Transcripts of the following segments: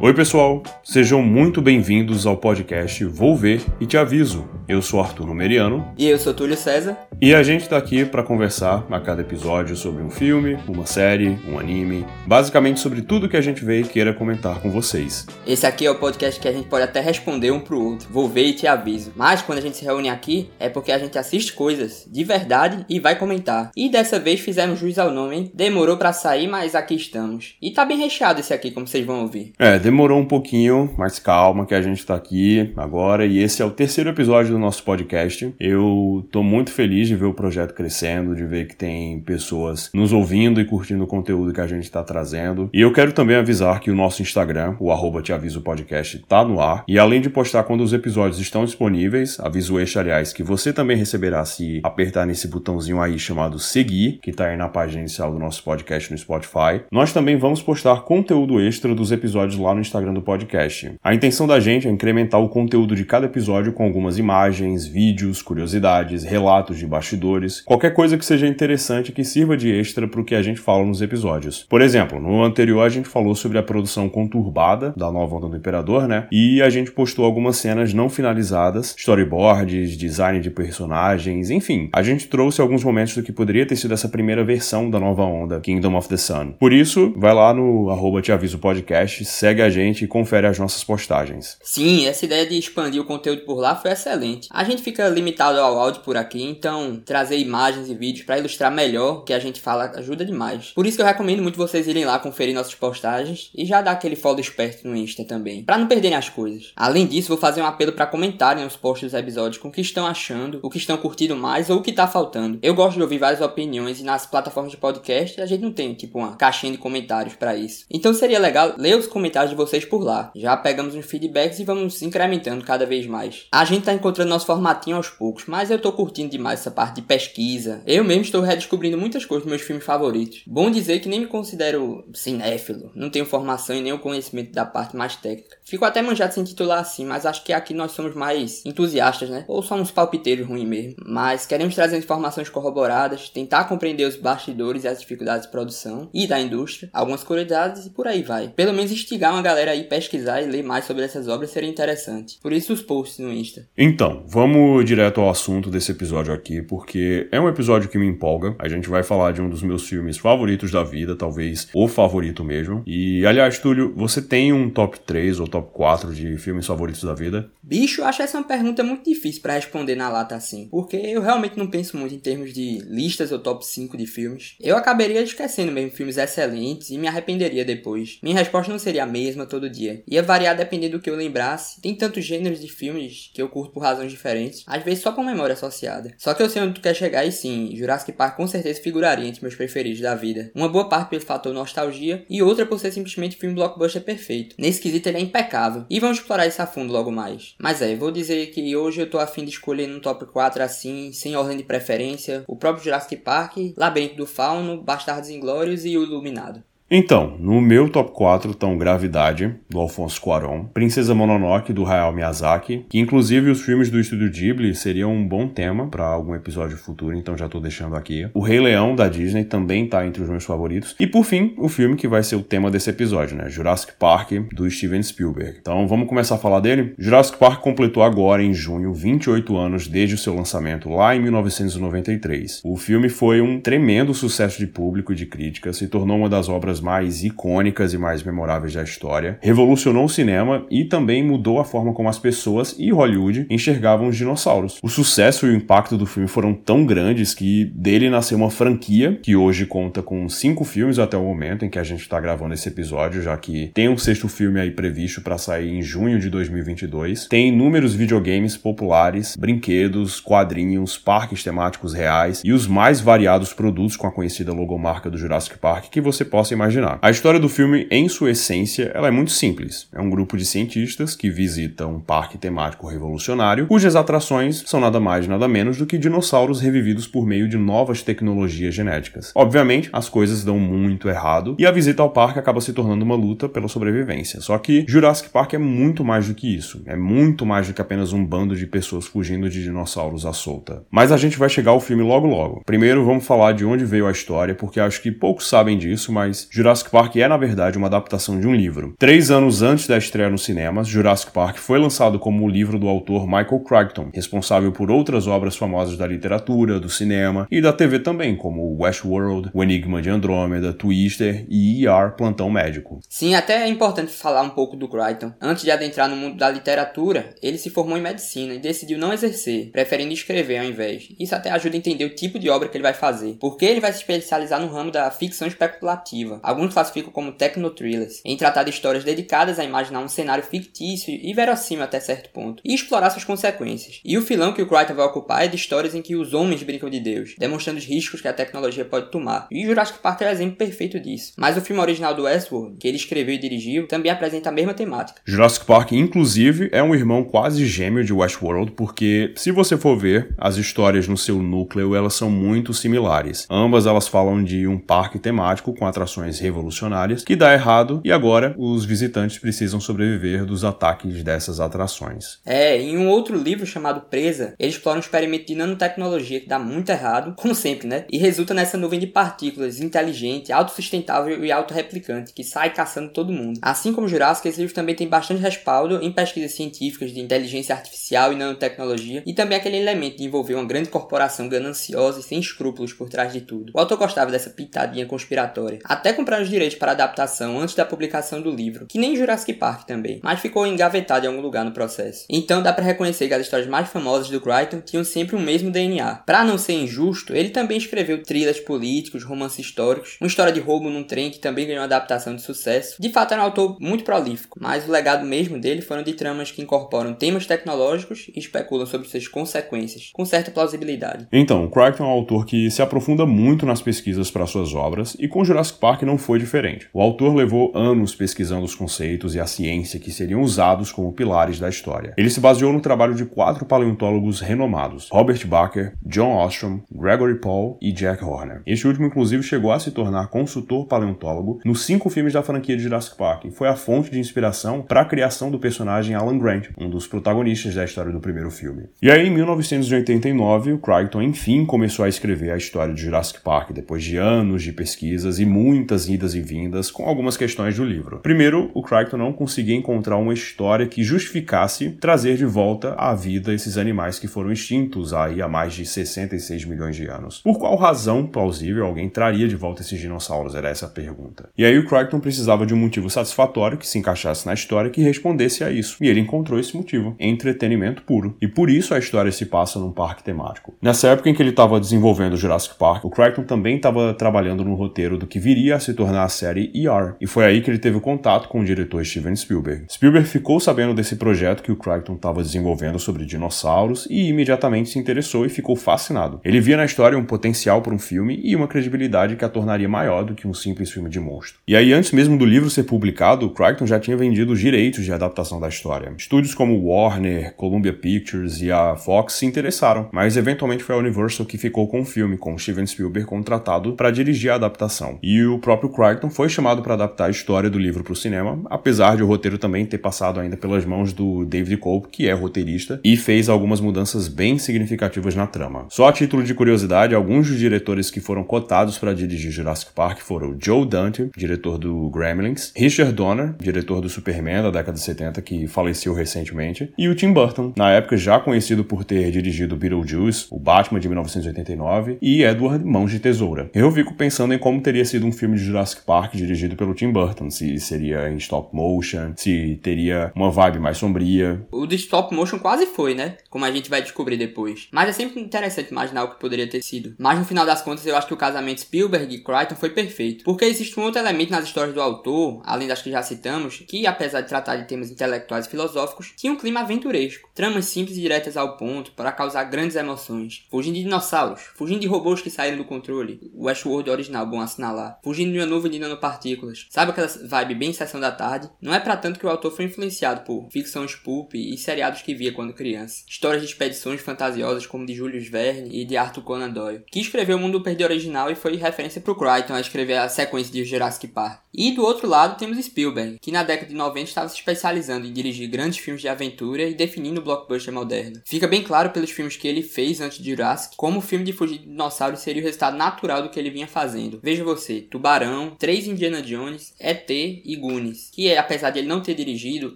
Oi, pessoal, sejam muito bem-vindos ao podcast Vou Ver e Te Aviso. Eu sou Arthur Numeriano. E eu sou Túlio César. E a gente está aqui para conversar a cada episódio sobre um filme, uma série, um anime, basicamente sobre tudo que a gente vê e queira comentar com vocês. Esse aqui é o podcast que a gente pode até responder um pro outro. Vou ver e te aviso. Mas quando a gente se reúne aqui é porque a gente assiste coisas de verdade e vai comentar. E dessa vez fizemos juiz ao nome, hein? Demorou para sair, mas aqui estamos. E tá bem recheado esse aqui, como vocês vão ouvir. É, demorou um pouquinho, mas calma que a gente tá aqui agora e esse é o terceiro episódio do nosso podcast. Eu tô muito feliz de ver o projeto crescendo, de ver que tem pessoas nos ouvindo e curtindo o conteúdo que a gente tá trazendo. E eu quero também avisar que o nosso Instagram, o arroba Te Aviso Podcast, tá no ar. E além de postar quando os episódios estão disponíveis, aviso este, aliás, que você também receberá se apertar nesse botãozinho aí chamado seguir, que tá aí na página inicial do nosso podcast no Spotify. Nós também vamos postar conteúdo extra dos episódios lá no Instagram do podcast. A intenção da gente é incrementar o conteúdo de cada episódio com algumas imagens, vídeos, curiosidades, relatos de bastidores, qualquer coisa que seja interessante que sirva de extra para o que a gente fala nos episódios. Por exemplo, no anterior a gente falou sobre a produção conturbada da nova onda do Imperador, né? E a gente postou algumas cenas não finalizadas, storyboards, design de personagens, enfim. A gente trouxe alguns momentos do que poderia ter sido essa primeira versão da nova onda, Kingdom of the Sun. Por isso, vai lá no arroba Te Aviso Podcast, segue a gente e confere as nossas postagens. Sim, essa ideia de expandir o conteúdo por lá foi excelente. A gente fica limitado ao áudio por aqui, então trazer imagens e vídeos para ilustrar melhor o que a gente fala ajuda demais. Por isso que eu recomendo muito vocês irem lá conferir nossas postagens e já dar aquele follow esperto no Insta também, para não perderem as coisas. Além disso, vou fazer um apelo para comentarem os posts dos episódios com o que estão achando, o que estão curtindo mais ou o que tá faltando. Eu gosto de ouvir várias opiniões e nas plataformas de podcast a gente não tem tipo uma caixinha de comentários para isso. Então seria legal ler os comentários de vocês por lá. Já pegamos uns feedbacks e vamos incrementando cada vez mais. A gente tá encontrando nosso formatinho aos poucos, mas eu tô curtindo demais essa parte de pesquisa. Eu mesmo estou redescobrindo muitas coisas dos meus filmes favoritos. Bom dizer que nem me considero cinéfilo, não tenho formação e nem o conhecimento da parte mais técnica. Fico até manjado sem titular assim, mas acho que aqui nós somos mais entusiastas, né? Ou somos palpiteiros ruins mesmo. Mas queremos trazer informações corroboradas, tentar compreender os bastidores e as dificuldades de produção e da indústria, algumas curiosidades e por aí vai. Pelo menos instigar uma galera aí pesquisar e ler mais sobre essas obras seria interessante. Por isso os posts no Insta. Então, vamos direto ao assunto desse episódio aqui, porque é um episódio que me empolga. A gente vai falar de um dos meus filmes favoritos da vida, talvez o favorito mesmo. E, aliás, Túlio, você tem um top 3 ou top 4 de filmes favoritos da vida? Bicho, acho essa uma pergunta muito difícil para responder na lata assim, porque eu realmente não penso muito em termos de listas ou top 5 de filmes. Eu acabaria esquecendo mesmo filmes excelentes e me arrependeria depois. Minha resposta não seria a mesma todo dia. Ia variar dependendo do que eu lembrasse. Tem tantos gêneros de filmes que eu curto por razões diferentes, às vezes só com memória associada. Só que eu sei onde tu quer chegar e sim, Jurassic Park com certeza figuraria entre meus preferidos da vida. Uma boa parte pelo fator nostalgia e outra por ser simplesmente filme blockbuster perfeito. Nesse quesito ele é impecável. E vamos explorar isso a fundo logo mais. Mas é, vou dizer que hoje eu tô afim de escolher no top 4 assim, sem ordem de preferência, o próprio Jurassic Park, Labirinto do Fauno, Bastardos Inglórios e o Iluminado. Então, no meu top 4 estão Gravidade, do Alfonso Cuarón, Princesa Mononoke, do Hayao Miyazaki, que inclusive os filmes do estúdio Ghibli seriam um bom tema para algum episódio futuro, então já tô deixando aqui. O Rei Leão, da Disney, também tá entre os meus favoritos. E por fim, o filme que vai ser o tema desse episódio, né? Jurassic Park, do Steven Spielberg. Então vamos começar a falar dele? Jurassic Park completou agora, em junho, 28 anos desde o seu lançamento, lá em 1993. O filme foi um tremendo sucesso de público e de crítica, se tornou uma das obras mais icônicas e mais memoráveis da história, revolucionou o cinema e também mudou a forma como as pessoas e Hollywood enxergavam os dinossauros. O sucesso e o impacto do filme foram tão grandes que dele nasceu uma franquia que hoje conta com cinco filmes até o momento em que a gente está gravando esse episódio, já que tem um sexto filme aí previsto para sair em junho de 2022. Tem inúmeros videogames populares, brinquedos, quadrinhos, parques temáticos reais e os mais variados produtos com a conhecida logomarca do Jurassic Park que você possa imaginar. A história do filme, em sua essência, ela é muito simples. É um grupo de cientistas que visita um parque temático revolucionário, cujas atrações são nada mais nada menos do que dinossauros revividos por meio de novas tecnologias genéticas. Obviamente, as coisas dão muito errado e a visita ao parque acaba se tornando uma luta pela sobrevivência. Só que Jurassic Park é muito mais do que isso. É muito mais do que apenas um bando de pessoas fugindo de dinossauros à solta. Mas a gente vai chegar ao filme logo logo. Primeiro, vamos falar de onde veio a história, porque acho que poucos sabem disso, mas Jurassic Park é, na verdade, uma adaptação de um livro. Três anos antes da estreia nos cinemas, Jurassic Park foi lançado como o livro do autor Michael Crichton, responsável por outras obras famosas da literatura, do cinema e da TV também, como Westworld, O Enigma de Andrômeda, Twister e ER Plantão Médico. Sim, até é importante falar um pouco do Crichton. Antes de adentrar no mundo da literatura, ele se formou em medicina e decidiu não exercer, preferindo escrever ao invés. Isso até ajuda a entender o tipo de obra que ele vai fazer, porque ele vai se especializar no ramo da ficção especulativa. Alguns classificam como techno-thrillers, em tratar de histórias dedicadas a imaginar um cenário fictício e verossímil até certo ponto, e explorar suas consequências. E o filão que o Crichton vai ocupar é de histórias em que os homens brincam de Deus, demonstrando os riscos que a tecnologia pode tomar. E Jurassic Park é o exemplo perfeito disso. Mas o filme original do Westworld, que ele escreveu e dirigiu, também apresenta a mesma temática. Jurassic Park, inclusive, é um irmão quase gêmeo de Westworld, porque se você for ver, as histórias no seu núcleo elas são muito similares. Ambas elas falam de um parque temático com atrações revolucionárias que dá errado e agora os visitantes precisam sobreviver dos ataques dessas atrações. É, em um outro livro chamado Presa, ele explora um experimento de nanotecnologia que dá muito errado, como sempre, né? E resulta nessa nuvem de partículas inteligente, autossustentável e autorreplicante que sai caçando todo mundo. Assim como Jurassic, esse livro também tem bastante respaldo em pesquisas científicas de inteligência artificial e nanotecnologia e também aquele elemento de envolver uma grande corporação gananciosa e sem escrúpulos por trás de tudo. O autor gostava dessa pitadinha conspiratória. Até comprar os direitos para adaptação antes da publicação do livro, que nem Jurassic Park também, mas ficou engavetado em algum lugar no processo. Então dá para reconhecer que as histórias mais famosas do Crichton tinham sempre o mesmo DNA. Para não ser injusto, ele também escreveu thrillers políticos, romances históricos, uma história de roubo num trem que também ganhou adaptação de sucesso. De fato, era um autor muito prolífico, mas o legado mesmo dele foram de tramas que incorporam temas tecnológicos e especulam sobre suas consequências, com certa plausibilidade. Então, Crichton é um autor que se aprofunda muito nas pesquisas para suas obras, e com Jurassic Park não foi diferente. O autor levou anos pesquisando os conceitos e a ciência que seriam usados como pilares da história. Ele se baseou no trabalho de quatro paleontólogos renomados: Robert Bacher, John Ostrom, Gregory Paul e Jack Horner. Este último, inclusive, chegou a se tornar consultor paleontólogo nos cinco filmes da franquia de Jurassic Park e foi a fonte de inspiração para a criação do personagem Alan Grant, um dos protagonistas da história do primeiro filme. E aí, em 1989, o Crichton enfim começou a escrever a história de Jurassic Park depois de anos de pesquisas e muitas idas e vindas com algumas questões do livro. Primeiro, o Crichton não conseguia encontrar uma história que justificasse trazer de volta à vida esses animais que foram extintos aí há mais de 66 milhões de anos. Por qual razão plausível alguém traria de volta esses dinossauros? Era essa a pergunta. E aí o Crichton precisava de um motivo satisfatório que se encaixasse na história que respondesse a isso. E ele encontrou esse motivo: entretenimento puro. E por isso a história se passa num parque temático. Nessa época em que ele estava desenvolvendo Jurassic Park, o Crichton também estava trabalhando no roteiro do que viria a se tornar a série ER. E foi aí que ele teve contato com o diretor Steven Spielberg. Spielberg ficou sabendo desse projeto que o Crichton estava desenvolvendo sobre dinossauros e imediatamente se interessou e ficou fascinado. Ele via na história um potencial para um filme e uma credibilidade que a tornaria maior do que um simples filme de monstro. E aí, antes mesmo do livro ser publicado, o Crichton já tinha vendido os direitos de adaptação da história. Estúdios como Warner, Columbia Pictures e a Fox se interessaram, mas eventualmente foi a Universal que ficou com o filme, com Steven Spielberg contratado para dirigir a adaptação. E o próprio Crichton foi chamado para adaptar a história do livro para o cinema, apesar de o roteiro também ter passado ainda pelas mãos do David Cope, que é roteirista, e fez algumas mudanças bem significativas na trama. Só a título de curiosidade, alguns dos diretores que foram cotados para dirigir Jurassic Park foram Joe Dante, diretor do Gremlins, Richard Donner, diretor do Superman da década de 70, que faleceu recentemente, e o Tim Burton, na época já conhecido por ter dirigido Beetlejuice, o Batman de 1989, e Edward Mãos de Tesoura. Eu fico pensando em como teria sido um filme de Jurassic Park dirigido pelo Tim Burton, se seria em stop motion, se teria uma vibe mais sombria. O de stop motion quase foi, né? Como a gente vai descobrir depois. Mas é sempre interessante imaginar o que poderia ter sido. Mas no final das contas, eu acho que o casamento Spielberg e Crichton foi perfeito. Porque existe um outro elemento nas histórias do autor, além das que já citamos, que apesar de tratar de temas intelectuais e filosóficos, tinha um clima aventuresco. Tramas simples e diretas ao ponto para causar grandes emoções. Fugindo de dinossauros, fugindo de robôs que saíram do controle. O Westworld original, bom assinalar. Fugindo de uma nuvem de nanopartículas. Sabe aquela vibe bem sessão da tarde? Não é para tanto que o autor foi influenciado por ficção pulp e seriados que via quando criança. Histórias de expedições fantasiosas como de Julius Verne e de Arthur Conan Doyle. Que escreveu O Mundo Perdido original e foi referência pro Crichton a escrever a sequência de Jurassic Park. E do outro lado temos Spielberg, que na década de 90 estava se especializando em dirigir grandes filmes de aventura e definindo o blockbuster moderno. Fica bem claro pelos filmes que ele fez antes de Jurassic como o filme de fugir de dinossauros seria o resultado natural do que ele vinha fazendo. Veja você, Tubarão Tubarão, três Indiana Jones, ET e Goonies, que apesar de ele não ter dirigido,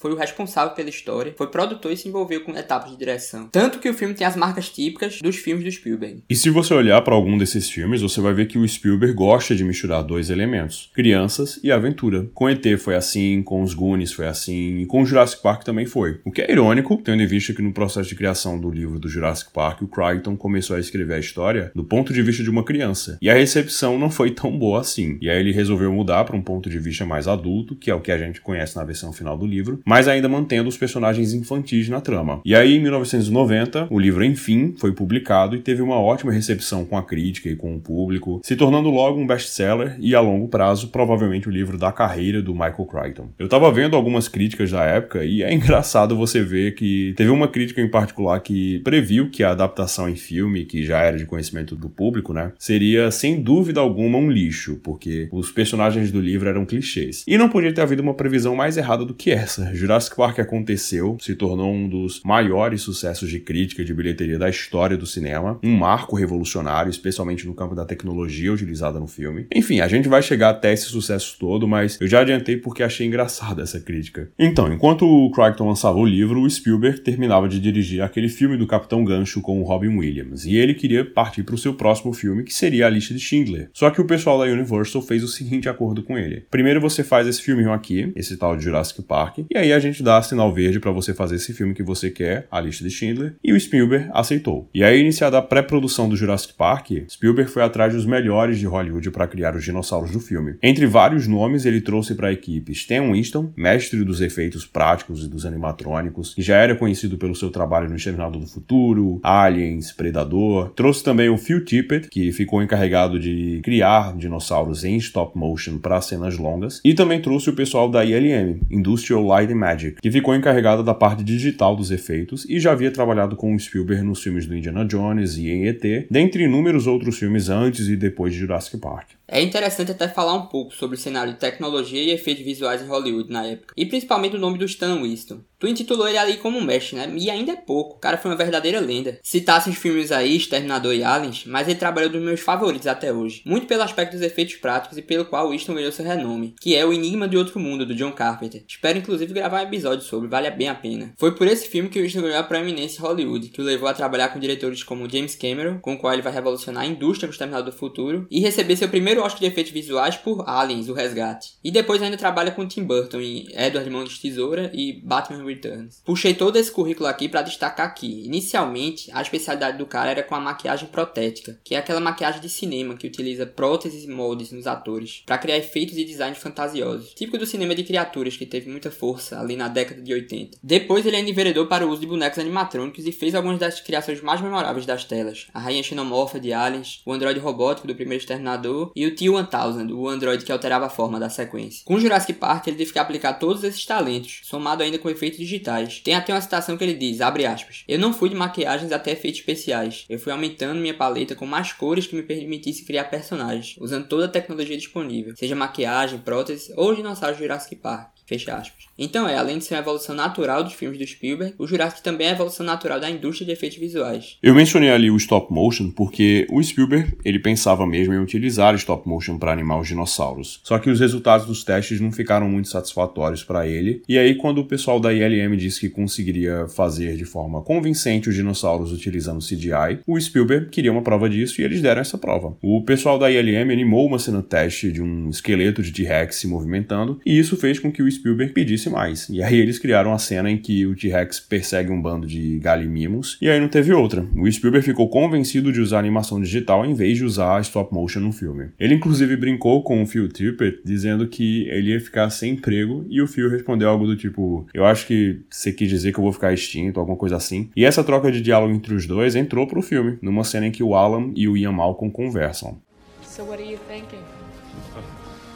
foi o responsável pela história, foi produtor e se envolveu com etapas de direção. Tanto que o filme tem as marcas típicas dos filmes do Spielberg. E se você olhar para algum desses filmes, você vai ver que o Spielberg gosta de misturar dois elementos: crianças e aventura. Com ET foi assim, com os Goonies foi assim, e com Jurassic Park também foi. O que é irônico, tendo em vista que no processo de criação do livro do Jurassic Park, o Crichton começou a escrever a história do ponto de vista de uma criança. E a recepção não foi tão boa assim. E aí ele resolveu mudar para um ponto de vista mais adulto, que é o que a gente conhece na versão final do livro, mas ainda mantendo os personagens infantis na trama. E aí, em 1990, o livro enfim foi publicado e teve uma ótima recepção com a crítica e com o público, se tornando logo um best-seller e a longo prazo provavelmente o livro da carreira do Michael Crichton. Eu tava vendo algumas críticas da época e é engraçado você ver que teve uma crítica em particular que previu que a adaptação em filme, que já era de conhecimento do público, né, seria sem dúvida alguma um lixo, porque os personagens do livro eram clichês. E não podia ter havido uma previsão mais errada do que essa. Jurassic Park aconteceu, se tornou um dos maiores sucessos de crítica de bilheteria da história do cinema, um marco revolucionário, especialmente no campo da tecnologia utilizada no filme. Enfim, a gente vai chegar até esse sucesso todo, mas eu já adiantei porque achei engraçada essa crítica. Então, enquanto o Crichton lançava o livro, o Spielberg terminava de dirigir aquele filme do Capitão Gancho com o Robin Williams, e ele queria partir para o seu próximo filme, que seria A Lista de Schindler. Só que o pessoal da Universal fez o seguinte acordo com ele. Primeiro você faz esse filminho aqui, esse tal de Jurassic Park, e aí a gente dá sinal verde para você fazer esse filme que você quer, A Lista de Schindler, e o Spielberg aceitou. E aí, iniciada a pré-produção do Jurassic Park, Spielberg foi atrás dos melhores de Hollywood para criar os dinossauros do filme. Entre vários nomes, ele trouxe para a equipe Stan Winston, mestre dos efeitos práticos e dos animatrônicos, que já era conhecido pelo seu trabalho no Exterminador do Futuro, Aliens, Predador. Trouxe também o Phil Tippett, que ficou encarregado de criar dinossauros em stop motion para cenas longas. E também trouxe o pessoal da ILM, Industrial Light and Magic, que ficou encarregado da parte digital dos efeitos e já havia trabalhado com o Spielberg nos filmes do Indiana Jones e em ET, dentre inúmeros outros filmes antes e depois de Jurassic Park. É interessante até falar um pouco sobre o cenário de tecnologia e efeitos visuais em Hollywood na época, e principalmente o nome do Stan Winston. Tu intitulou ele ali como mestre, né? E ainda é pouco. O cara foi uma verdadeira lenda. Citasse os filmes aí, Exterminador e Aliens, mas ele trabalhou dos meus favoritos até hoje. Muito pelo aspecto dos efeitos práticos e pelo qual Winston ganhou seu renome, que é O Enigma de Outro Mundo, do John Carpenter. Espero inclusive gravar um episódio sobre, vale bem a pena. Foi por esse filme que Winston ganhou a proeminência em Hollywood, que o levou a trabalhar com diretores como James Cameron, com o qual ele vai revolucionar a indústria do Exterminador do Futuro, e receber seu primeiro Oscar de efeitos visuais por Aliens, o Resgate. E depois ainda trabalha com Tim Burton em Edward Mãos de Tesoura e Batman Returns. Puxei todo esse currículo aqui para destacar aqui. Inicialmente, a especialidade do cara era com a maquiagem protética, que é aquela maquiagem de cinema que utiliza próteses e moldes nos atores para criar efeitos e designs fantasiosos, típico do cinema de criaturas que teve muita força ali na década de 80. Depois ele ainda enveredou para o uso de bonecos animatrônicos e fez algumas das criações mais memoráveis das telas: a rainha xenomorfa de Aliens, o androide robótico do primeiro Exterminador e o T-1000, o androide que alterava a forma da sequência. Com Jurassic Park ele teve que aplicar todos esses talentos, somado ainda com efeitos digitais. Tem até uma citação que ele diz, abre aspas, Eu não fui de maquiagens até efeitos especiais. Eu fui aumentando minha paleta com mais cores que me permitisse criar personagens, usando toda a tecnologia disponível, seja maquiagem, prótese ou dinossauros Jurassic Park. Fecha aspas. Então é, além de ser uma evolução natural dos filmes do Spielberg, o Jurassic também é a evolução natural da indústria de efeitos visuais. Eu mencionei ali o stop motion porque o Spielberg, ele pensava mesmo em utilizar stop motion para animar os dinossauros. Só que os resultados dos testes não ficaram muito satisfatórios para ele. E aí quando o pessoal da ILM disse que conseguiria fazer de forma convincente os dinossauros utilizando CGI, o Spielberg queria uma prova disso e eles deram essa prova. O pessoal da ILM animou uma cena teste de um esqueleto de T-Rex se movimentando e isso fez com que o Spielberg pedisse mais. E aí eles criaram a cena em que o T-Rex persegue um bando de galimimos, e aí não teve outra. O Spielberg ficou convencido de usar animação digital em vez de usar stop motion no filme. Ele inclusive brincou com o Phil Tippett, dizendo que ele ia ficar sem emprego, e o Phil respondeu algo do tipo: Eu acho que você quis dizer que eu vou ficar extinto, alguma coisa assim. E essa troca de diálogo entre os dois entrou pro filme, numa cena em que o Alan e o Ian Malcolm conversam. So what are you thinking?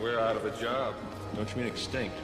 We're out of a job. Don't you mean extinct?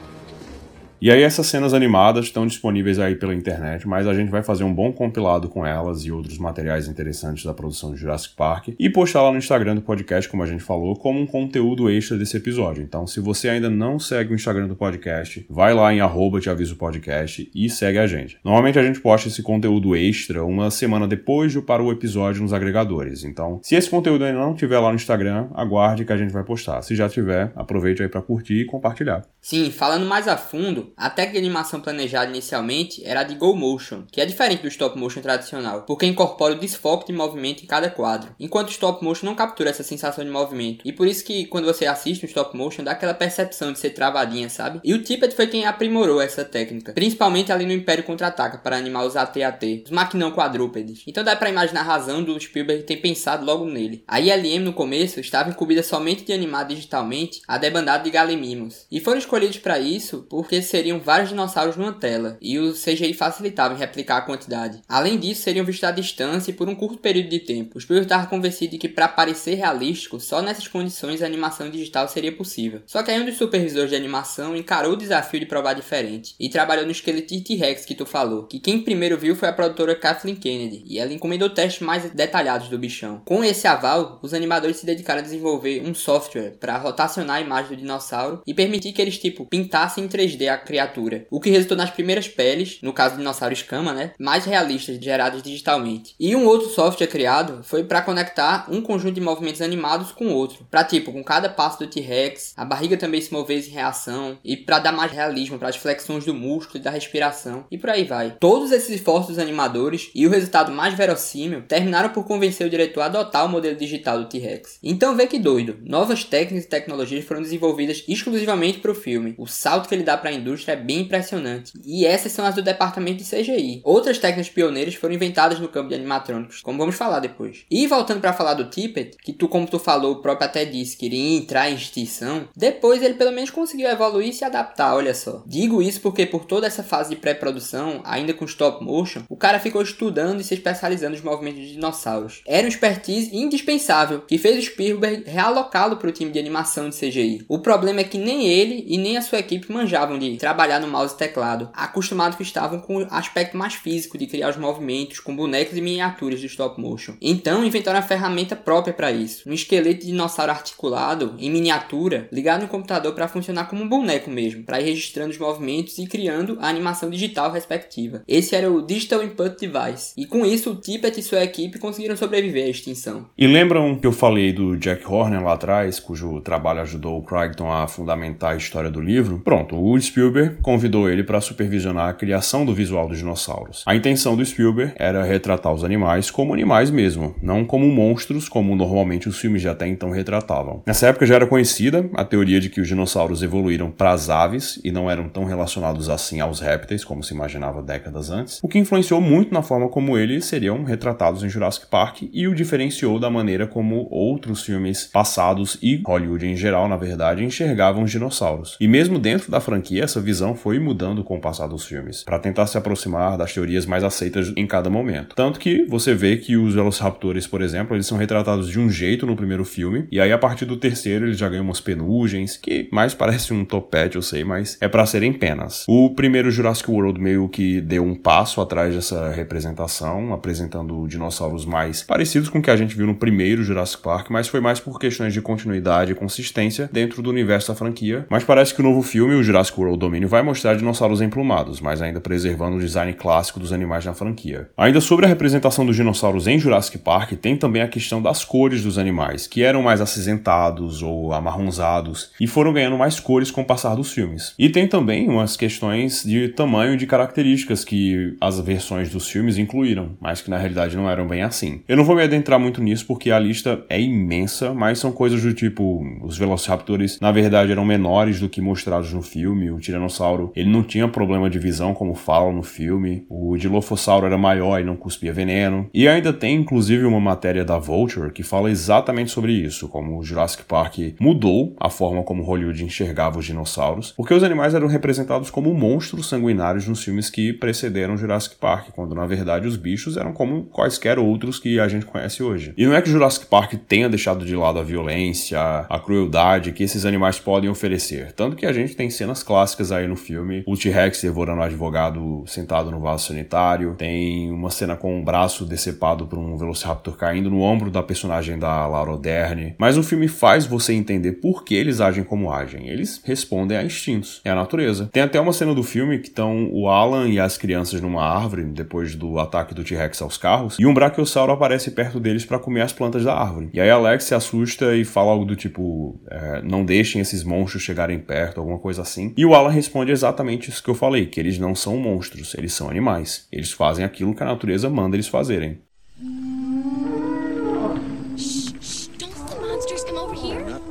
E aí essas cenas animadas estão disponíveis aí pela internet, mas a gente vai fazer um bom compilado com elas e outros materiais interessantes da produção de Jurassic Park e postar lá no Instagram do podcast, como a gente falou, como um conteúdo extra desse episódio. Então, se você ainda não segue o Instagram do podcast, vai lá em arroba te aviso podcast e segue a gente. Normalmente a gente posta esse conteúdo extra uma semana depois de para o episódio nos agregadores. Então, se esse conteúdo ainda não tiver lá no Instagram, aguarde que a gente vai postar. Se já tiver, aproveite aí para curtir e compartilhar. Sim, falando mais a fundo, a técnica de animação planejada inicialmente era a de Go Motion, que é diferente do stop motion tradicional, porque incorpora o desfoque de movimento em cada quadro, enquanto o stop motion não captura essa sensação de movimento. E por isso que quando você assiste um stop motion dá aquela percepção de ser travadinha, sabe? E o Tippett foi quem aprimorou essa técnica, principalmente ali no Império Contra-Ataca para animar os AT-AT, os maquinão quadrúpedes. Então dá para imaginar a razão do Spielberg ter pensado logo nele. A ILM no começo estava incumbida somente de animar digitalmente a debandada de Galemimos, e foram escolhidos para isso porque seriam vários dinossauros numa tela, e o CGI facilitava em replicar a quantidade. Além disso, seriam vistos à distância e por um curto período de tempo. O Spielberg estava convencido de que para parecer realístico, só nessas condições a animação digital seria possível. Só que aí um dos supervisores de animação encarou o desafio de provar diferente, e trabalhou no esqueleto T-Rex que tu falou, que quem primeiro viu foi a produtora Kathleen Kennedy, e ela encomendou testes mais detalhados do bichão. Com esse aval, os animadores se dedicaram a desenvolver um software para rotacionar a imagem do dinossauro e permitir que eles tipo pintassem em 3D a criatura, o que resultou nas primeiras peles, no caso do dinossauro escama, né, mais realistas geradas digitalmente. E um outro software criado foi para conectar um conjunto de movimentos animados com outro, para tipo com cada passo do T-Rex, a barriga também se movesse em reação e para dar mais realismo para as flexões do músculo e da respiração e por aí vai. Todos esses esforços dos animadores e o resultado mais verossímil terminaram por convencer o diretor a adotar o modelo digital do T-Rex. Então vê que doido, novas técnicas e tecnologias foram desenvolvidas exclusivamente para o filme. O salto que ele dá para a indústria é bem impressionante. E essas são as do departamento de CGI. Outras técnicas pioneiras foram inventadas no campo de animatrônicos, como vamos falar depois. E voltando para falar do Tippett, que tu como tu falou, o próprio até disse que iria entrar em extinção, depois ele pelo menos conseguiu evoluir e se adaptar, olha só. Digo isso porque por toda essa fase de pré-produção, ainda com stop motion, o cara ficou estudando e se especializando nos movimentos de dinossauros. Era uma expertise indispensável que fez o Spielberg realocá-lo para o time de animação de CGI. O problema é que nem ele e nem a sua equipe manjavam de trabalhar no mouse e teclado, acostumados que estavam com o aspecto mais físico de criar os movimentos com bonecos e miniaturas do stop motion. Então inventaram uma ferramenta própria para isso, um esqueleto de dinossauro articulado em miniatura ligado no computador para funcionar como um boneco mesmo, para ir registrando os movimentos e criando a animação digital respectiva. Esse era o Digital Input Device, e com isso o Tippett e sua equipe conseguiram sobreviver à extinção. E lembram que eu falei do Jack Horner lá atrás, cujo trabalho ajudou o Crichton a fundamentar a história do livro? Pronto, o Spielberg convidou ele para supervisionar a criação do visual dos dinossauros. A intenção do Spielberg era retratar os animais como animais mesmo, não como monstros como normalmente os filmes de até então retratavam. Nessa época já era conhecida a teoria de que os dinossauros evoluíram para as aves e não eram tão relacionados assim aos répteis como se imaginava décadas antes, o que influenciou muito na forma como eles seriam retratados em Jurassic Park e o diferenciou da maneira como outros filmes passados e Hollywood em geral, na verdade, enxergavam os dinossauros. E mesmo dentro da franquia, essa visão foi mudando com o passar dos filmes, para tentar se aproximar das teorias mais aceitas em cada momento. Tanto que você vê que os Velociraptors, por exemplo, eles são retratados de um jeito no primeiro filme, e aí a partir do terceiro eles já ganham umas penugens, que mais parece um topete, eu sei, mas é para serem penas. O primeiro Jurassic World meio que deu um passo atrás dessa representação, apresentando dinossauros mais parecidos com o que a gente viu no primeiro Jurassic Park, mas foi mais por questões de continuidade e consistência dentro do universo da franquia. Mas parece que o novo filme, o Jurassic World Domínio, vai mostrar dinossauros emplumados, mas ainda preservando o design clássico dos animais na franquia. Ainda sobre a representação dos dinossauros em Jurassic Park, tem também a questão das cores dos animais, que eram mais acinzentados ou amarronzados e foram ganhando mais cores com o passar dos filmes. E tem também umas questões de tamanho e de características que as versões dos filmes incluíram, mas que na realidade não eram bem assim. Eu não vou me adentrar muito nisso porque a lista é imensa, mas são coisas do tipo os velociraptors na verdade eram menores do que mostrados no filme, o tiranossauro ele não tinha problema de visão como falam no filme, o dilofossauro era maior e não cuspia veneno. E ainda tem inclusive uma matéria da Vulture que fala exatamente sobre isso, como o Jurassic Park mudou a forma como Hollywood enxergava os dinossauros, porque os animais eram representados como monstros sanguinários nos filmes que precederam Jurassic Park, quando na verdade os bichos eram como quaisquer outros que a gente conhece hoje. E não é que Jurassic Park tenha deixado de lado a violência, a crueldade que esses animais podem oferecer. Tanto que a gente tem cenas clássicas aí no filme, o T-Rex devorando o advogado sentado no vaso sanitário, tem uma cena com um braço decepado por um Velociraptor caindo no ombro da personagem da Laura Dern. Mas o filme faz você entender por que eles agem como agem. Eles respondem a instintos, é a natureza. Tem até uma cena do filme que estão o Alan e as crianças numa árvore, depois do ataque do T-Rex aos carros, e um Brachiosauro aparece perto deles para comer as plantas da árvore. E aí Alex se assusta e fala algo do tipo: é, não deixem esses monstros chegarem perto, alguma coisa assim. E o Alan responde exatamente isso que eu falei: que eles não são monstros, eles são animais. Eles fazem aquilo que a natureza manda eles fazerem.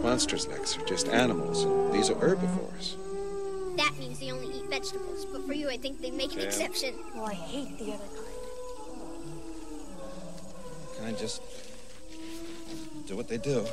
monsters, Lex. They're just animals, and these are herbivores. That means they only eat vegetables, but for you, I think they make an yeah. exception. Well, I hate the other kind. Kind just do what they do.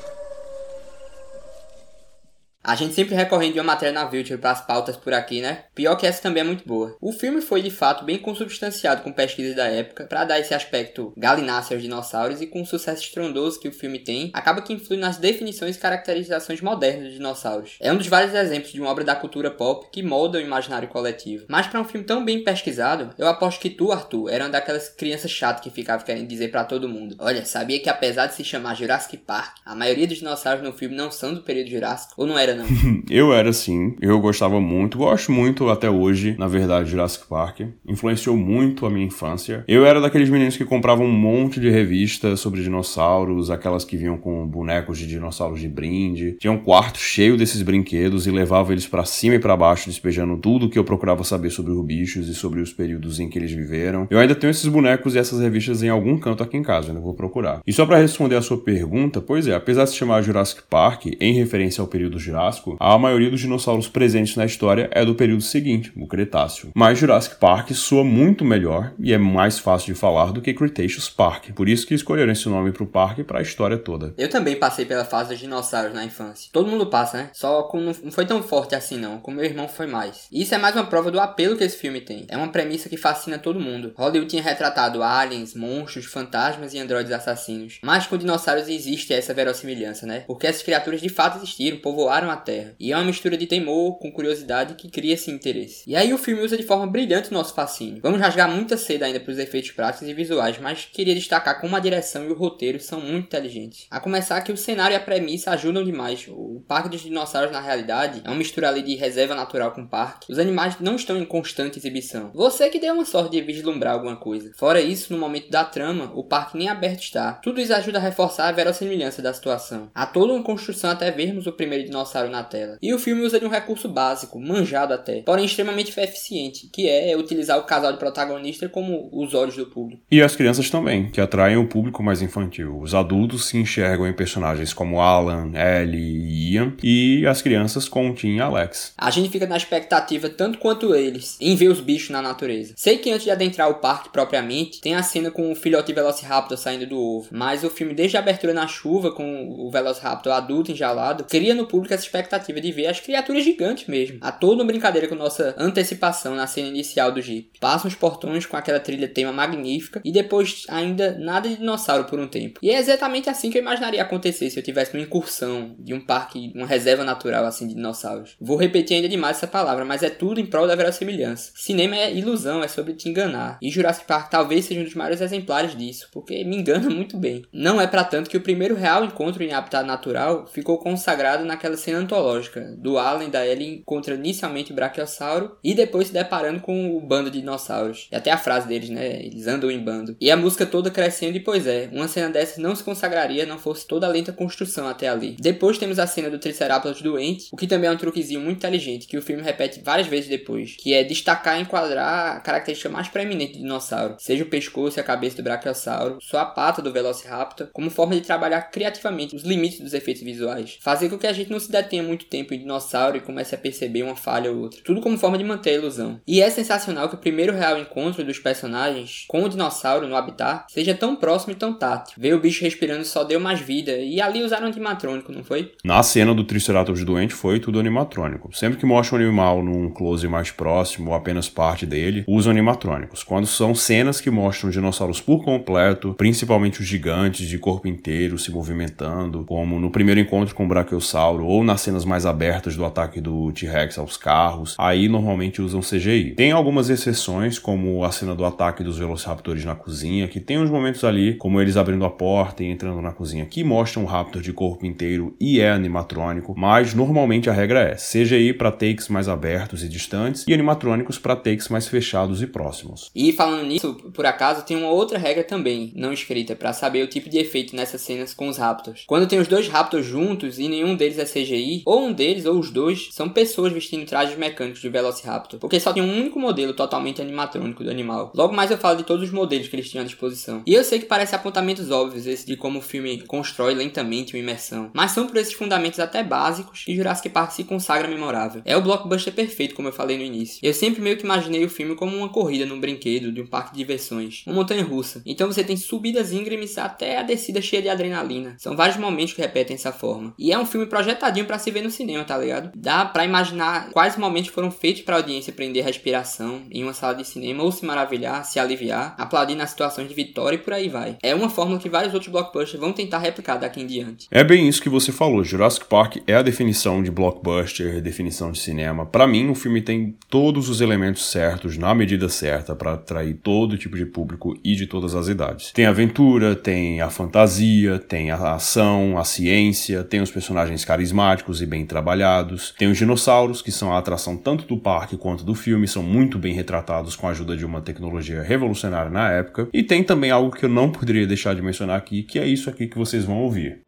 A gente sempre recorrendo de uma matéria na Vulture para as pautas por aqui, né? Pior que essa também é muito boa. O filme foi de fato bem consubstanciado com pesquisas da época para dar esse aspecto galináceo aos dinossauros e com o sucesso estrondoso que o filme tem, acaba que influi nas definições e caracterizações modernas dos dinossauros. É um dos vários exemplos de uma obra da cultura pop que molda o imaginário coletivo. Mas para um filme tão bem pesquisado, eu aposto que tu, Arthur, era uma daquelas crianças chatas que ficava querendo dizer para todo mundo: "Olha, sabia que apesar de se chamar Jurassic Park, a maioria dos dinossauros no filme não são do período Jurássico?" Ou não era não? eu era assim, eu gostava muito, gosto muito até hoje, na verdade, Jurassic Park. Influenciou muito a minha infância. Eu era daqueles meninos que compravam um monte de revistas sobre dinossauros, aquelas que vinham com bonecos de dinossauros de brinde. Tinha um quarto cheio desses brinquedos e levava eles para cima e para baixo, despejando tudo que eu procurava saber sobre os bichos e sobre os períodos em que eles viveram. Eu ainda tenho esses bonecos e essas revistas em algum canto aqui em casa, ainda vou procurar. E só para responder a sua pergunta, pois é, apesar de se chamar Jurassic Park em referência ao período Jurássico, A maioria dos dinossauros presentes na história é do período seguinte, o Cretáceo. Mas Jurassic Park soa muito melhor e é mais fácil de falar do que Cretaceous Park, por isso que escolheram esse nome pro parque para a história toda. Eu também passei pela fase dos dinossauros na infância. Todo mundo passa, né? Só como não foi tão forte assim não, como meu irmão foi mais. E isso é mais uma prova do apelo que esse filme tem. É uma premissa que fascina todo mundo. Hollywood tinha retratado aliens, monstros, fantasmas e androides assassinos. Mas com dinossauros existe essa verossimilhança, né? Porque essas criaturas de fato existiram, povoaram a Terra. E é uma mistura de temor com curiosidade que cria esse interesse. E aí o filme usa de forma brilhante o nosso fascínio. Vamos rasgar muita seda ainda para os efeitos práticos e visuais, mas queria destacar como a direção e o roteiro são muito inteligentes. A começar que o cenário e a premissa ajudam demais. O Parque dos Dinossauros, na realidade, é uma mistura ali de reserva natural com parque. Os animais não estão em constante exibição. Você que deu uma sorte de vislumbrar alguma coisa. Fora isso, no momento da trama, o parque nem aberto está. Tudo isso ajuda a reforçar a verossimilhança da situação. Há toda uma construção até vermos o primeiro dinossauro na tela. E o filme usa de um recurso básico, manjado até, porém extremamente eficiente, que é utilizar o casal de protagonista como os olhos do público. E as crianças também, que atraem o público mais infantil. Os adultos se enxergam em personagens como Alan, Ellie e Ian, e as crianças com Tim e Alex. A gente fica na expectativa, tanto quanto eles, em ver os bichos na natureza. Sei que antes de adentrar o parque propriamente, tem a cena com o filhote Velociraptor saindo do ovo, mas o filme, desde a abertura na chuva, com o Velociraptor adulto enjalado, cria no público essa expectativa de ver as criaturas gigantes mesmo. Há toda uma brincadeira com nossa antecipação na cena inicial do Jeep. Passam os portões com aquela trilha tema magnífica e depois ainda nada de dinossauro por um tempo. E é exatamente assim que eu imaginaria acontecer se eu tivesse uma incursão de um parque, uma reserva natural assim de dinossauros. Vou repetir ainda demais essa palavra, mas é tudo em prol da verossimilhança. Cinema é ilusão, é sobre te enganar. E Jurassic Park talvez seja um dos maiores exemplares disso, porque me engana muito bem. Não é para tanto que o primeiro real encontro em habitat natural ficou consagrado naquela cena antológica do Allen da Ellie encontra inicialmente o Brachiosauro e depois se deparando com o bando de dinossauros. E até a frase deles, né? Eles andam em bando. E a música toda crescendo e pois é, uma cena dessas não se consagraria não fosse toda a lenta construção até ali. Depois temos a cena do Triceratops doente, o que também é um truquezinho muito inteligente que o filme repete várias vezes depois, que é destacar e enquadrar a característica mais preeminente do dinossauro, seja o pescoço e a cabeça do Brachiosauro, só a pata do Velociraptor, como forma de trabalhar criativamente os limites dos efeitos visuais. Fazer com que a gente não se detenha muito tempo em dinossauro e comece a perceber uma falha ou outra. Tudo como forma de manter a ilusão. E é sensacional que o primeiro real encontro dos personagens com o dinossauro no habitat seja tão próximo e tão tátil. Ver o bicho respirando só deu mais vida. E ali usaram animatrônico, não foi? Na cena do Triceratops doente foi tudo animatrônico. Sempre que mostra o animal num close mais próximo ou apenas parte dele, usam animatrônicos. Quando são cenas que mostram dinossauros por completo, principalmente os gigantes de corpo inteiro se movimentando, como no primeiro encontro com o Brachiosauro ou na nas cenas mais abertas do ataque do T-Rex aos carros, aí normalmente usam CGI. Tem algumas exceções, como a cena do ataque dos Velociraptors na cozinha, que tem uns momentos ali, como eles abrindo a porta e entrando na cozinha, que mostram o Raptor de corpo inteiro e é animatrônico, mas normalmente a regra é CGI para takes mais abertos e distantes e animatrônicos para takes mais fechados e próximos. E falando nisso, por acaso, tem uma outra regra também, não escrita, para saber o tipo de efeito nessas cenas com os Raptors. Quando tem os dois Raptors juntos e nenhum deles é CGI, ou um deles ou os dois são pessoas vestindo trajes mecânicos de Velociraptor, porque só tem um único modelo totalmente animatrônico do animal. Logo mais eu falo de todos os modelos que eles tinham à disposição. E eu sei que parece apontamentos óbvios esse de como o filme constrói lentamente uma imersão, mas são por esses fundamentos até básicos que Jurassic Park se consagra memorável. É o blockbuster perfeito, como eu falei no início. Eu sempre meio que imaginei o filme como uma corrida num brinquedo de um parque de diversões, uma montanha russa. Então você tem subidas íngremes até a descida cheia de adrenalina. São vários momentos que repetem essa forma. E é um filme projetadinho para se ver no cinema, tá ligado? Dá para imaginar quais momentos foram feitos para a audiência prender respiração em uma sala de cinema ou se maravilhar, se aliviar, aplaudir nas situações de vitória e por aí vai. É uma fórmula que vários outros blockbusters vão tentar replicar daqui em diante. É bem isso que você falou. Jurassic Park é a definição de blockbuster, definição de cinema. Para mim, o filme tem todos os elementos certos na medida certa para atrair todo tipo de público e de todas as idades. Tem aventura, tem a fantasia, tem a ação, a ciência, tem os personagens carismáticos e bem trabalhados, tem os dinossauros, que são a atração tanto do parque quanto do filme, são muito bem retratados com a ajuda de uma tecnologia revolucionária na época, e tem também algo que eu não poderia deixar de mencionar aqui, que é isso aqui que vocês vão ouvir.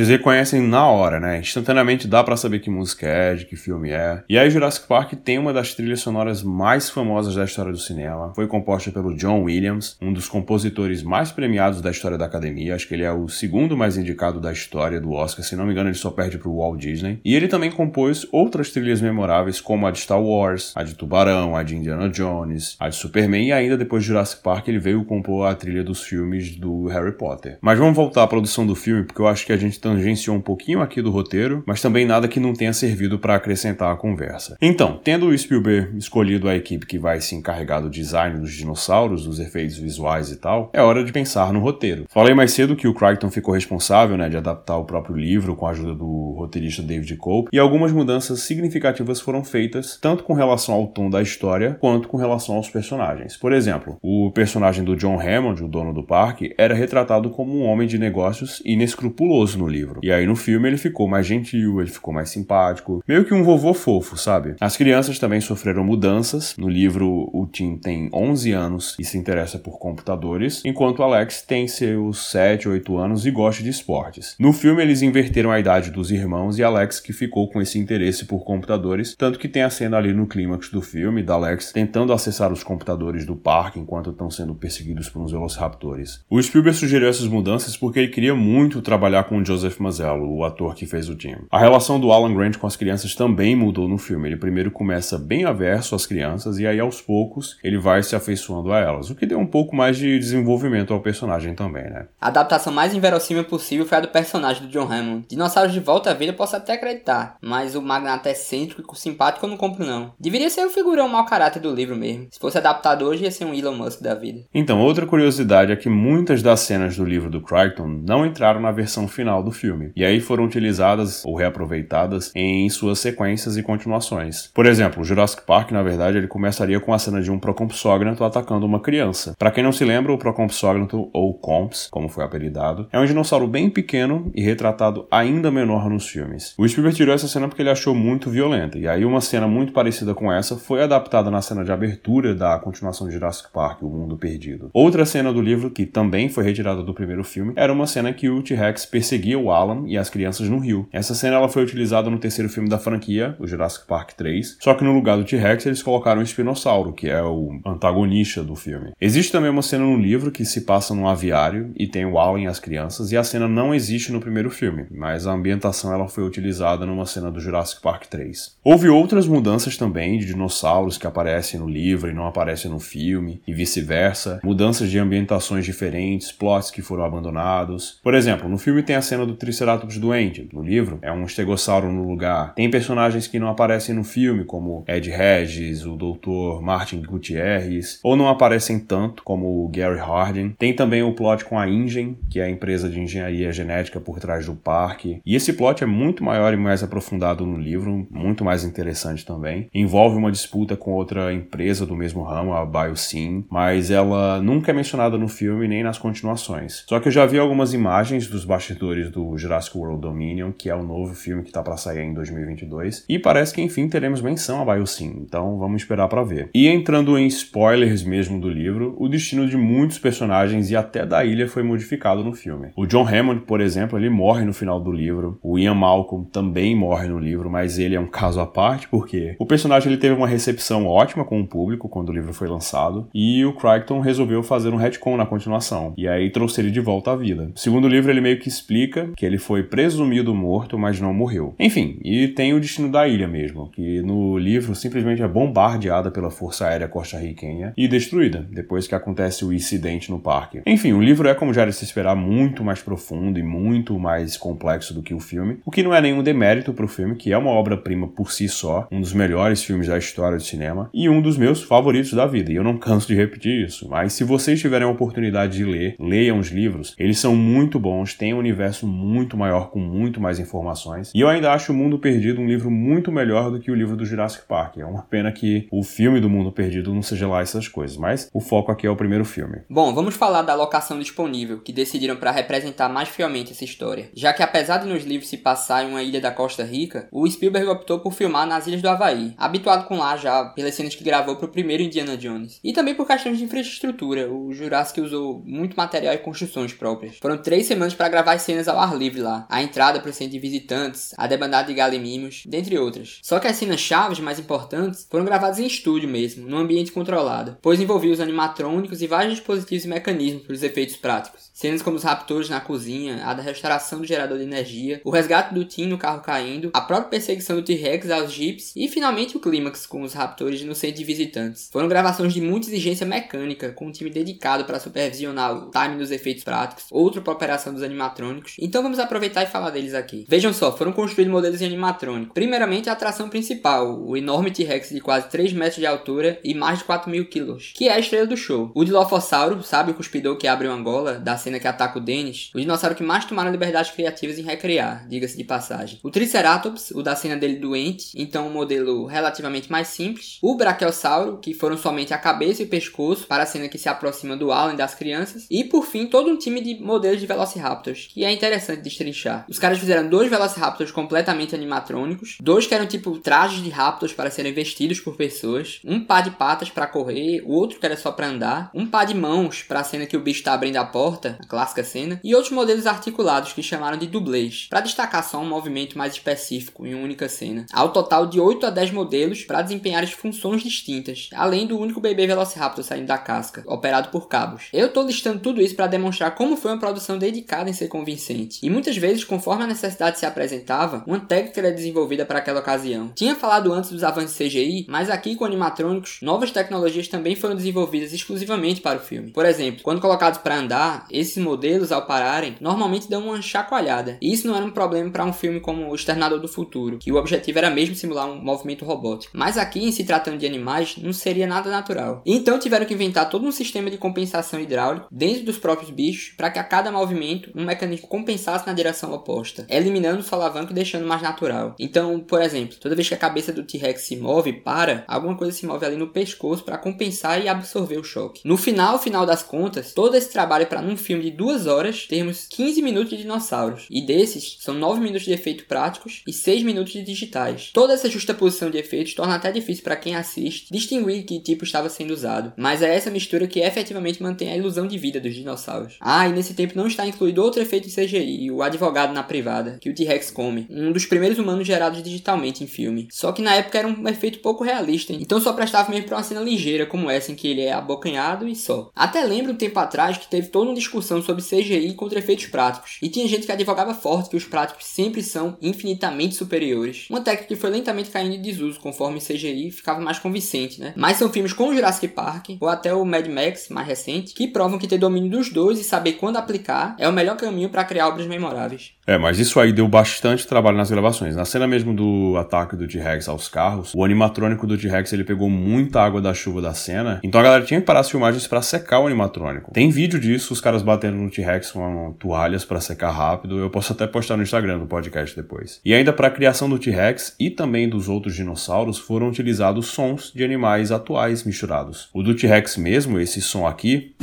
Vocês reconhecem na hora, né? Instantaneamente dá para saber que música é, de que filme é. E aí Jurassic Park tem uma das trilhas sonoras mais famosas da história do cinema. Foi composta pelo John Williams, um dos compositores mais premiados da história da academia. Acho que ele é o segundo mais indicado da história do Oscar. Se não me engano, ele só perde pro Walt Disney. E ele também compôs outras trilhas memoráveis, como a de Star Wars, a de Tubarão, a de Indiana Jones, a de Superman e ainda depois de Jurassic Park ele veio compor a trilha dos filmes do Harry Potter. Mas vamos voltar à produção do filme, porque eu acho que a gente tangenciou um pouquinho aqui do roteiro, mas também nada que não tenha servido para acrescentar a conversa. Então, tendo o Spielberg escolhido a equipe que vai se encarregar do design dos dinossauros, dos efeitos visuais e tal, é hora de pensar no roteiro. Falei mais cedo que o Crichton ficou responsável né, de adaptar o próprio livro com a ajuda do roteirista David Cope, e algumas mudanças significativas foram feitas tanto com relação ao tom da história quanto com relação aos personagens. Por exemplo, o personagem do John Hammond, o dono do parque, era retratado como um homem de negócios inescrupuloso no livro livro. E aí no filme ele ficou mais gentil, ele ficou mais simpático, meio que um vovô fofo, sabe? As crianças também sofreram mudanças. No livro o Tim tem 11 anos e se interessa por computadores, enquanto Alex tem seus 7, 8 anos e gosta de esportes. No filme eles inverteram a idade dos irmãos e Alex que ficou com esse interesse por computadores, tanto que tem a cena ali no clímax do filme da Alex tentando acessar os computadores do parque enquanto estão sendo perseguidos por uns velociraptores. O Spielberg sugeriu essas mudanças porque ele queria muito trabalhar com o Joseph Joseph Mazzello, o ator que fez o Jim. A relação do Alan Grant com as crianças também mudou no filme. Ele primeiro começa bem averso às crianças e aí aos poucos ele vai se afeiçoando a elas, o que deu um pouco mais de desenvolvimento ao personagem também, né? A adaptação mais inverossímil possível foi a do personagem do John Hammond. Dinossauros de volta à vida eu posso até acreditar, mas o magnata excêntrico e simpático eu não compro não. Deveria ser o figurão mau caráter do livro mesmo. Se fosse adaptado hoje ia ser um Elon Musk da vida. Então, outra curiosidade é que muitas das cenas do livro do Crichton não entraram na versão final do filme, e aí foram utilizadas ou reaproveitadas em suas sequências e continuações. Por exemplo, Jurassic Park, na verdade, ele começaria com a cena de um Procompsognathus atacando uma criança. Para quem não se lembra, o Procompsognathus, ou Comps, como foi apelidado, é um dinossauro bem pequeno e retratado ainda menor nos filmes. O Spielberg tirou essa cena porque ele achou muito violenta, e aí uma cena muito parecida com essa foi adaptada na cena de abertura da continuação de Jurassic Park, O Mundo Perdido. Outra cena do livro, que também foi retirada do primeiro filme, era uma cena que o T-Rex perseguia o Alan e as crianças no rio. Essa cena ela foi utilizada no terceiro filme da franquia, o Jurassic Park 3, só que no lugar do T-Rex eles colocaram o espinossauro, que é o antagonista do filme. Existe também uma cena no livro que se passa num aviário e tem o Alan e as crianças, e a cena não existe no primeiro filme, mas a ambientação ela foi utilizada numa cena do Jurassic Park 3. Houve outras mudanças também de dinossauros que aparecem no livro e não aparecem no filme, e vice-versa, mudanças de ambientações diferentes, plots que foram abandonados. Por exemplo, no filme tem a cena do Triceratops doente, no livro é um estegossauro no lugar. Tem personagens que não aparecem no filme, como Ed Regis, o Dr. Martin Gutierrez, ou não aparecem tanto, como o Gary Hardin. Tem também o plot com a InGen, que é a empresa de engenharia genética por trás do parque. E esse plot é muito maior e mais aprofundado no livro, muito mais interessante também. Envolve uma disputa com outra empresa do mesmo ramo, a BioSyn, mas ela nunca é mencionada no filme nem nas continuações. Só que eu já vi algumas imagens dos bastidores do Jurassic World Dominion, que é o novo filme que tá para sair em 2022, e parece que enfim teremos menção a BioSyn, então vamos esperar para ver. E entrando em spoilers mesmo do livro, o destino de muitos personagens e até da ilha foi modificado no filme. O John Hammond, por exemplo, ele morre no final do livro. O Ian Malcolm também morre no livro, mas ele é um caso à parte porque o personagem ele teve uma recepção ótima com o público quando o livro foi lançado e o Crichton resolveu fazer um retcon na continuação e aí trouxe ele de volta à vida. Segundo o livro, ele meio que explica que ele foi presumido morto, mas não morreu. Enfim, e tem o destino da ilha mesmo, que no livro simplesmente é bombardeada pela Força Aérea Costa-Riquenha e destruída depois que acontece o incidente no parque. Enfim, o livro é, como já era se esperar, muito mais profundo e muito mais complexo do que o filme, o que não é nenhum demérito para o filme, que é uma obra-prima por si só, um dos melhores filmes da história do cinema e um dos meus favoritos da vida. E eu não canso de repetir isso. Mas se vocês tiverem a oportunidade de ler, leiam os livros. Eles são muito bons, têm um universo muito maior com muito mais informações. E eu ainda acho O Mundo Perdido um livro muito melhor do que o livro do Jurassic Park. É uma pena que o filme do Mundo Perdido não seja lá essas coisas, mas o foco aqui é o primeiro filme. Bom, vamos falar da locação disponível que decidiram para representar mais fielmente essa história. Já que apesar de nos livros se passar em uma ilha da Costa Rica, o Spielberg optou por filmar nas ilhas do Havaí, habituado com lá já pelas cenas que gravou para o primeiro Indiana Jones. E também por questões de infraestrutura, o Jurassic usou muito material e construções próprias. Foram três semanas para gravar as cenas ao ar livre lá, a entrada para o centro de visitantes, a debandada de galimimos, dentre outras. Só que as cenas chaves mais importantes foram gravadas em estúdio mesmo, num ambiente controlado, pois envolvia os animatrônicos e vários dispositivos e mecanismos para os efeitos práticos. Cenas como os raptores na cozinha, a da restauração do gerador de energia, o resgate do Tim no carro caindo, a própria perseguição do T-Rex aos jeeps e finalmente o clímax com os raptores no centro de visitantes. Foram gravações de muita exigência mecânica, com um time dedicado para supervisionar o time dos efeitos práticos, outro para operação dos animatrônicos. Então vamos aproveitar e falar deles aqui. Vejam só, foram construídos modelos de animatrônico. Primeiramente a atração principal, o enorme T-Rex de quase 3 metros de altura e mais de 4 mil quilos, que é a estrela do show. O Dilophosauro, sabe o cuspidor que abre uma Angola, da cena que ataca o Dennis? O dinossauro que mais tomaram liberdades criativas em recriar, diga-se de passagem. O Triceratops, o da cena dele doente, então um modelo relativamente mais simples. O Brachiosauro, que foram somente a cabeça e o pescoço, para a cena que se aproxima do Alan das crianças. E por fim, todo um time de modelos de Velociraptors, que é interessante destrinchar. Os caras fizeram dois Velociraptors completamente animatrônicos, dois que eram tipo trajes de Raptors para serem vestidos por pessoas, um par de patas para correr, o outro que era só para andar, um par de mãos para a cena que o bicho está abrindo a porta, a clássica cena, e outros modelos articulados que chamaram de dublês, para destacar só um movimento mais específico em uma única cena. Ao total de 8 a 10 modelos para desempenhar as funções distintas, além do único bebê Velociraptor saindo da casca, operado por cabos. Eu tô listando tudo isso para demonstrar como foi uma produção dedicada em ser convincente. E muitas vezes, conforme a necessidade se apresentava, uma técnica era desenvolvida para aquela ocasião. Tinha falado antes dos avanços CGI, mas aqui com animatrônicos, novas tecnologias também foram desenvolvidas exclusivamente para o filme. Por exemplo, quando colocados para andar, esses modelos ao pararem normalmente dão uma chacoalhada. E isso não era um problema para um filme como O Externador do Futuro, que o objetivo era mesmo simular um movimento robótico. Mas aqui, em se tratando de animais, não seria nada natural. Então tiveram que inventar todo um sistema de compensação hidráulico dentro dos próprios bichos para que a cada movimento um mecanismo compensasse na direção oposta, eliminando o solavanco e deixando mais natural. Então, por exemplo, toda vez que a cabeça do T-Rex se move, para, alguma coisa se move ali no pescoço para compensar e absorver o choque. No final, final das contas, todo esse trabalho para num filme de duas horas termos 15 minutos de dinossauros. E desses, são 9 minutos de efeitos práticos e 6 minutos de digitais. Toda essa justaposição de efeitos torna até difícil para quem assiste distinguir que tipo estava sendo usado. Mas é essa mistura que efetivamente mantém a ilusão de vida dos dinossauros. Ah, e nesse tempo não está incluído outro efeito em CGI o advogado na privada, que o T-Rex come, um dos primeiros humanos gerados digitalmente em filme. Só que na época era um efeito pouco realista, então só prestava mesmo pra uma cena ligeira como essa, em que ele é abocanhado e só. Até lembro um tempo atrás que teve toda uma discussão sobre CGI contra efeitos práticos, e tinha gente que advogava forte que os práticos sempre são infinitamente superiores. Uma técnica que foi lentamente caindo em desuso conforme CGI ficava mais convincente, né? Mas são filmes como Jurassic Park, ou até o Mad Max, mais recente, que provam que ter domínio dos dois e saber quando aplicar é o melhor caminho para criar obras memoráveis. É, mas isso aí deu bastante trabalho nas gravações. Na cena mesmo do ataque do T-Rex aos carros, o animatrônico do T-Rex ele pegou muita água da chuva da cena, então a galera tinha que parar as filmagens para secar o animatrônico. Tem vídeo disso, os caras batendo no T-Rex com toalhas para secar rápido. Eu posso até postar no Instagram no podcast depois. E ainda para a criação do T-Rex e também dos outros dinossauros foram utilizados sons de animais atuais misturados. O do T-Rex mesmo, esse som aqui.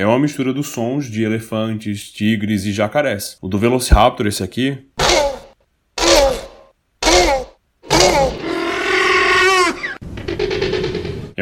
É uma mistura dos sons de elefantes, tigres e jacarés. O do Velociraptor, esse aqui,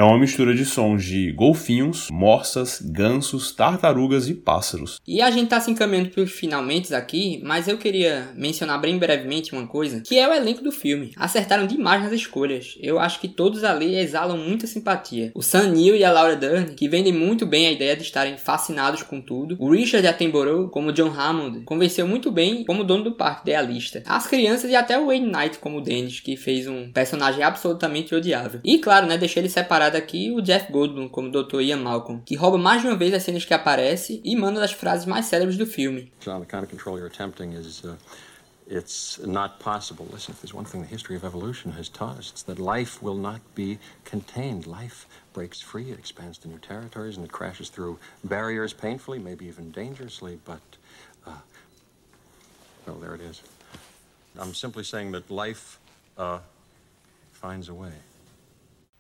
uma mistura de sons de golfinhos, morsas, gansos, tartarugas e pássaros. E a gente tá se encaminhando pros finalmente aqui, mas eu queria mencionar bem brevemente uma coisa, que é o elenco do filme. Acertaram demais nas escolhas. Eu acho que todos ali exalam muita simpatia. O Sam Neill e a Laura Dern, que vendem muito bem a ideia de estarem fascinados com tudo. O Richard Attenborough, como John Hammond, convenceu muito bem como dono do parque idealista. As crianças e até o Wayne Knight como Dennis, que fez um personagem absolutamente odiável. E claro, né, deixei ele separado aqui o Jeff Goldblum como Dr. Ian Malcolm, que rouba mais de uma vez as cenas que aparece e manda das frases mais célebres do filme. John, the kind of control you're attempting is uh, it's not possible. Listen, if there's one thing the history of evolution has taught us, it's that life will not be contained. Life breaks free, it expands to new territories, and it crashes through barriers painfully, maybe even dangerously, but uh, well, there it is. I'm simply saying that life uh, finds a way.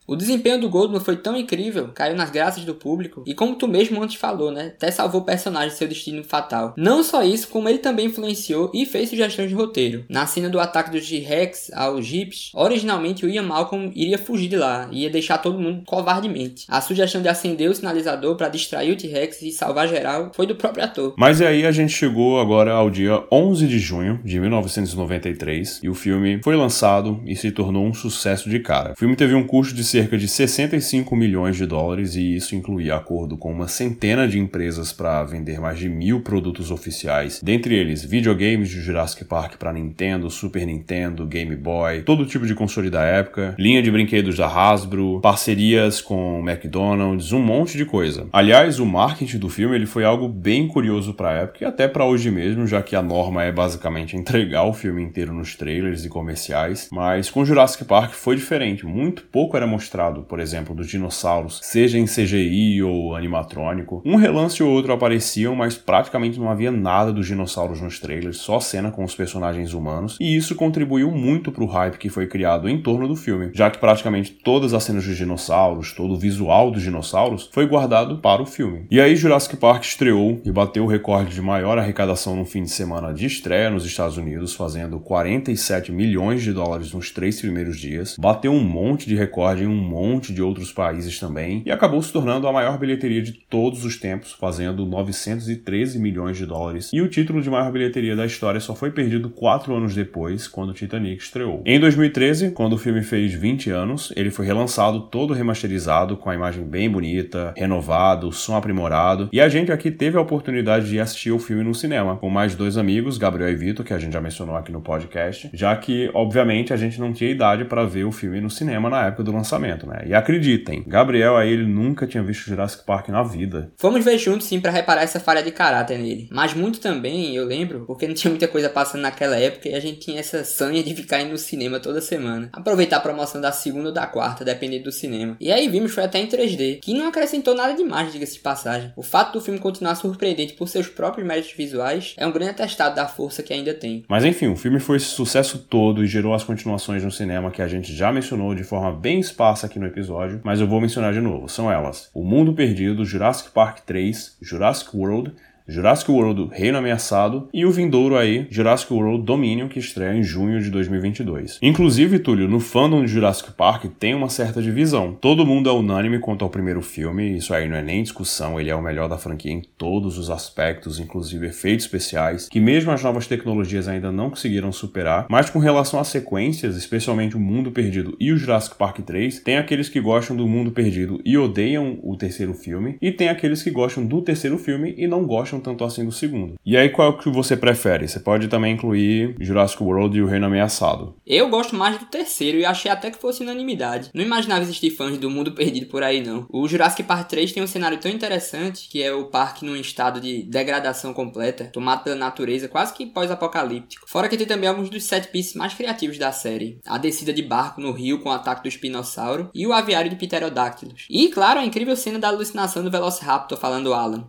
O desempenho do Goldman foi tão incrível, caiu nas graças do público, e como tu mesmo antes falou, né, até salvou o personagem de seu destino fatal. Não só isso, como ele também influenciou e fez sugestões de roteiro. Na cena do ataque dos T-Rex aos Jeeps, originalmente o Ian Malcolm iria fugir de lá, ia deixar todo mundo covardemente. A sugestão de acender o sinalizador para distrair o T-Rex e salvar geral foi do próprio ator. Mas aí a gente chegou agora ao dia 11 de junho de 1993 e o filme foi lançado e se tornou um sucesso de cara. O filme teve um custo de cerca de 65 milhões de dólares e isso incluía acordo com uma centena de empresas para vender mais de mil produtos oficiais, dentre eles videogames de Jurassic Park para Nintendo, Super Nintendo, Game Boy, todo tipo de console da época, linha de brinquedos da Hasbro, parcerias com McDonald's, um monte de coisa. Aliás, o marketing do filme ele foi algo bem curioso para a época e até para hoje mesmo, já que a norma é basicamente entregar o filme inteiro nos trailers e comerciais, mas com Jurassic Park foi diferente, muito pouco era mostrado mostrado, por exemplo, dos dinossauros, seja em CGI ou animatrônico. Um relance ou outro apareciam, mas praticamente não havia nada dos dinossauros nos trailers, só cena com os personagens humanos, e isso contribuiu muito para o hype que foi criado em torno do filme, já que praticamente todas as cenas dos dinossauros, todo o visual dos dinossauros foi guardado para o filme. E aí Jurassic Park estreou e bateu o recorde de maior arrecadação no fim de semana de estreia nos Estados Unidos, fazendo 47 milhões de dólares nos três primeiros dias, bateu um monte de recorde em um monte de outros países também e acabou se tornando a maior bilheteria de todos os tempos, fazendo 913 milhões de dólares. E o título de maior bilheteria da história só foi perdido quatro anos depois, quando Titanic estreou. Em 2013, quando o filme fez 20 anos, ele foi relançado todo remasterizado, com a imagem bem bonita, renovado, som aprimorado. E a gente aqui teve a oportunidade de assistir o filme no cinema, com mais dois amigos, Gabriel e Vitor, que a gente já mencionou aqui no podcast, já que, obviamente, a gente não tinha idade para ver o filme no cinema na época do lançamento né? E acreditem, Gabriel aí ele nunca tinha visto Jurassic Park na vida. Fomos ver juntos sim para reparar essa falha de caráter nele. Mas muito também, eu lembro, porque não tinha muita coisa passando naquela época e a gente tinha essa sanha de ficar indo no cinema toda semana. Aproveitar a promoção da segunda ou da quarta, dependendo do cinema. E aí vimos foi até em 3D, que não acrescentou nada demais, diga-se de passagem. O fato do filme continuar surpreendente por seus próprios méritos visuais é um grande atestado da força que ainda tem. Mas enfim, o filme foi esse sucesso todo e gerou as continuações no cinema que a gente já mencionou de forma bem esparsa aqui no episódio, mas eu vou mencionar de novo. São elas: O Mundo Perdido, Jurassic Park 3, Jurassic World, Jurassic World Reino Ameaçado e o vindouro aí Jurassic World Dominion, que estreia em junho de 2022. Inclusive, Túlio, no fandom de Jurassic Park tem uma certa divisão. Todo mundo é unânime quanto ao primeiro filme, isso aí não é nem discussão, ele é o melhor da franquia em todos os aspectos, inclusive efeitos especiais, que mesmo as novas tecnologias ainda não conseguiram superar, mas com relação às sequências, especialmente o Mundo Perdido e o Jurassic Park 3, tem aqueles que gostam do Mundo Perdido e odeiam o terceiro filme, e tem aqueles que gostam do terceiro filme e não gostam tanto assim do segundo. E aí qual é o que você prefere? Você pode também incluir Jurassic World e o Reino Ameaçado. Eu gosto mais do terceiro e achei até que fosse unanimidade. Não imaginava existir fãs do Mundo Perdido por aí não. O Jurassic Park 3 tem um cenário tão interessante que é o parque num estado de degradação completa, tomado pela natureza, quase que pós-apocalíptico. Fora que tem também alguns dos set pieces mais criativos da série. A descida de barco no rio com o ataque do espinossauro e o aviário de pterodáctilos. E, claro, a incrível cena da alucinação do Velociraptor falando Alan.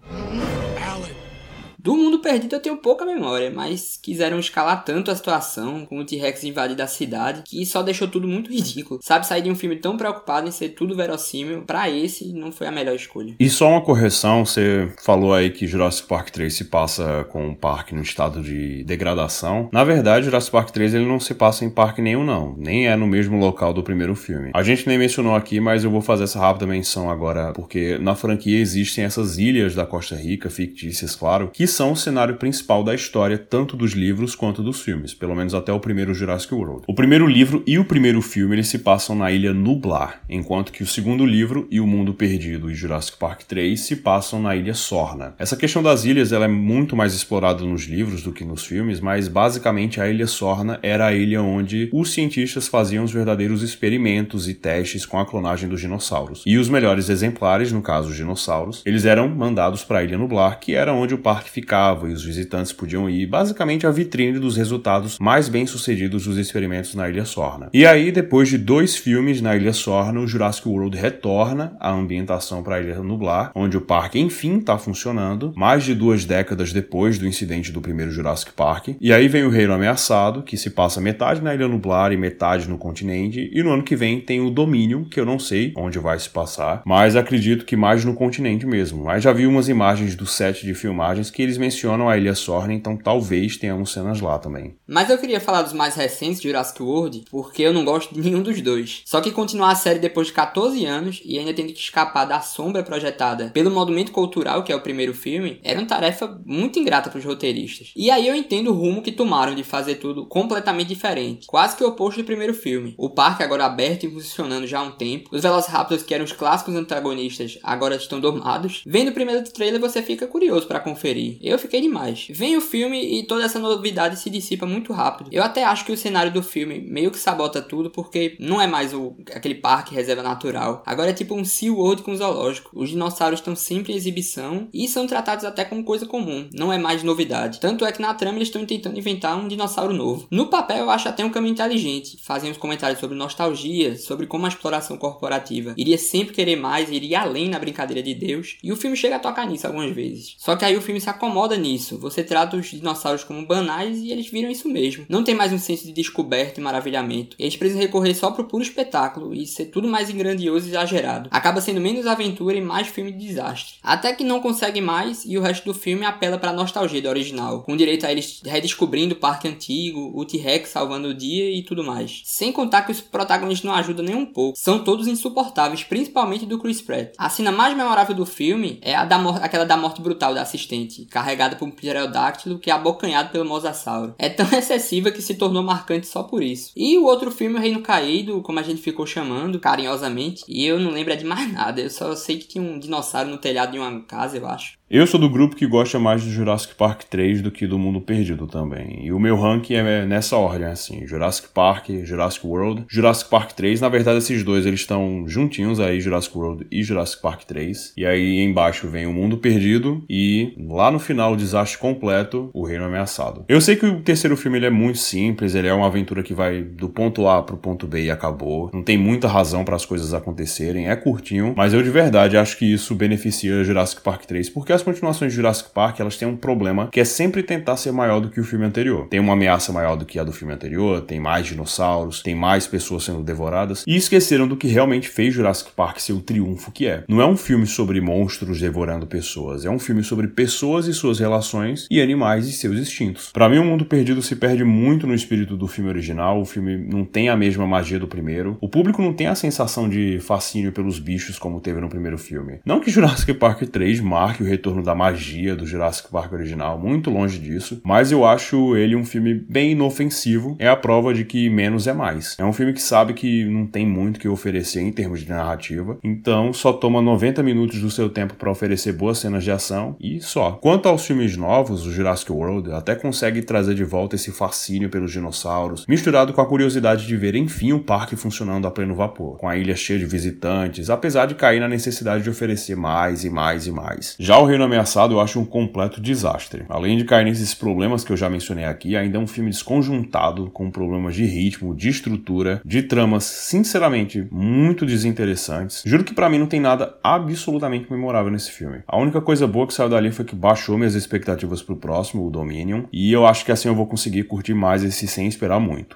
Do Mundo Perdido eu tenho pouca memória, mas quiseram escalar tanto a situação com o T-Rex invadindo a cidade que só deixou tudo muito ridículo. Sabe, sair de um filme tão preocupado em ser tudo verossímil, para esse não foi a melhor escolha. E só uma correção, você falou aí que Jurassic Park 3 se passa com um parque no estado de degradação. Na verdade, Jurassic Park 3 ele não se passa em parque nenhum não, nem é no mesmo local do primeiro filme. A gente nem mencionou aqui, mas eu vou fazer essa rápida menção agora, porque na franquia existem essas ilhas da Costa Rica, fictícias, claro, que são o cenário principal da história, tanto dos livros quanto dos filmes, pelo menos até o primeiro Jurassic World. O primeiro livro e o primeiro filme eles se passam na ilha Nublar, enquanto que o segundo livro e o Mundo Perdido e Jurassic Park 3 se passam na ilha Sorna. Essa questão das ilhas ela é muito mais explorada nos livros do que nos filmes, mas basicamente a ilha Sorna era a ilha onde os cientistas faziam os verdadeiros experimentos e testes com a clonagem dos dinossauros. E os melhores exemplares, no caso os dinossauros, eles eram mandados para a ilha Nublar, que era onde o parque ficava e os visitantes podiam ir basicamente à vitrine dos resultados mais bem-sucedidos dos experimentos na Ilha Sorna. E aí, depois de dois filmes na Ilha Sorna, o Jurassic World retorna à ambientação para a Ilha Nublar, onde o parque enfim está funcionando, mais de duas décadas depois do incidente do primeiro Jurassic Park. E aí vem o Reino Ameaçado, que se passa metade na Ilha Nublar e metade no continente, e no ano que vem tem o Domínio, que eu não sei onde vai se passar, mas acredito que mais no continente mesmo. Mas já vi umas imagens do set de filmagens que eles mencionam a Ilha Sorna, então talvez tenhamos cenas lá também. Mas eu queria falar dos mais recentes de Jurassic World, porque eu não gosto de nenhum dos dois. Só que continuar a série depois de 14 anos e ainda tendo que escapar da sombra projetada pelo Monumento Cultural, que é o primeiro filme, era uma tarefa muito ingrata para os roteiristas. E aí eu entendo o rumo que tomaram de fazer tudo completamente diferente, quase que o oposto do primeiro filme. O parque agora aberto e funcionando já há um tempo, os Velociraptors que eram os clássicos antagonistas agora estão domados. Vendo o primeiro trailer você fica curioso para conferir. Eu fiquei demais. Vem o filme e toda essa novidade se dissipa muito rápido. Eu até acho que o cenário do filme meio que sabota tudo, porque não é mais o, aquele parque reserva natural. Agora é tipo um SeaWorld com zoológico. Os dinossauros estão sempre em exibição e são tratados até como coisa comum. Não é mais novidade. Tanto é que na trama eles estão tentando inventar um dinossauro novo. No papel eu acho até um caminho inteligente. Fazem uns comentários sobre nostalgia, sobre como a exploração corporativa iria sempre querer mais, iria além na brincadeira de Deus. E o filme chega a tocar nisso algumas vezes. Só que aí o filme se acomoda incomoda nisso. Você trata os dinossauros como banais e eles viram isso mesmo. Não tem mais um senso de descoberta e maravilhamento. Eles precisam recorrer só pro puro espetáculo e ser tudo mais grandioso e exagerado. Acaba sendo menos aventura e mais filme de desastre. Até que não consegue mais e o resto do filme apela pra nostalgia do original, com direito a eles redescobrindo o parque antigo, o T-Rex salvando o dia e tudo mais. Sem contar que os protagonistas não ajudam nem um pouco. São todos insuportáveis, principalmente do Chris Pratt. A cena mais memorável do filme é a da aquela da morte brutal da assistente, carregada por um pterodáctilo que é abocanhado pelo mosasauro. É tão excessiva que se tornou marcante só por isso. E o outro filme, O Reino Caído, como a gente ficou chamando carinhosamente, e eu não lembro de mais nada, eu só sei que tinha um dinossauro no telhado de uma casa, eu acho. Eu sou do grupo que gosta mais do Jurassic Park 3 do que do Mundo Perdido também. E o meu ranking é nessa ordem, assim: Jurassic Park, Jurassic World, Jurassic Park 3. Na verdade, esses dois eles estão juntinhos aí, Jurassic World e Jurassic Park 3. E aí embaixo vem o Mundo Perdido e lá no final, o desastre completo, o Reino Ameaçado. Eu sei que o terceiro filme ele é muito simples, ele é uma aventura que vai do ponto A pro ponto B e acabou. Não tem muita razão para as coisas acontecerem, é curtinho, mas eu de verdade acho que isso beneficia Jurassic Park 3 porque as continuações de Jurassic Park, elas têm um problema que é sempre tentar ser maior do que o filme anterior. Tem uma ameaça maior do que a do filme anterior, tem mais dinossauros, tem mais pessoas sendo devoradas, e esqueceram do que realmente fez Jurassic Park ser o triunfo que é. Não é um filme sobre monstros devorando pessoas, é um filme sobre pessoas e suas relações e animais e seus instintos. Para mim, O Mundo Perdido se perde muito no espírito do filme original, o filme não tem a mesma magia do primeiro, o público não tem a sensação de fascínio pelos bichos como teve no primeiro filme. Não que Jurassic Park 3 marque o retorno da magia do Jurassic Park original, muito longe disso, mas eu acho ele um filme bem inofensivo, é a prova de que menos é mais. É um filme que sabe que não tem muito que oferecer em termos de narrativa, então só toma 90 minutos do seu tempo para oferecer boas cenas de ação e só. Quanto aos filmes novos, o Jurassic World até consegue trazer de volta esse fascínio pelos dinossauros, misturado com a curiosidade de ver enfim o parque funcionando a pleno vapor, com a ilha cheia de visitantes, apesar de cair na necessidade de oferecer mais e mais e mais. Já o Reino Ameaçado eu acho um completo desastre. Além de cair nesses problemas que eu já mencionei aqui, ainda é um filme desconjuntado, com problemas de ritmo, de estrutura, de tramas, sinceramente, muito desinteressantes. Juro que para mim não tem nada absolutamente memorável nesse filme. A única coisa boa que saiu dali foi que baixou minhas expectativas pro próximo, o Dominion, e eu acho que assim eu vou conseguir curtir mais esse sem esperar muito.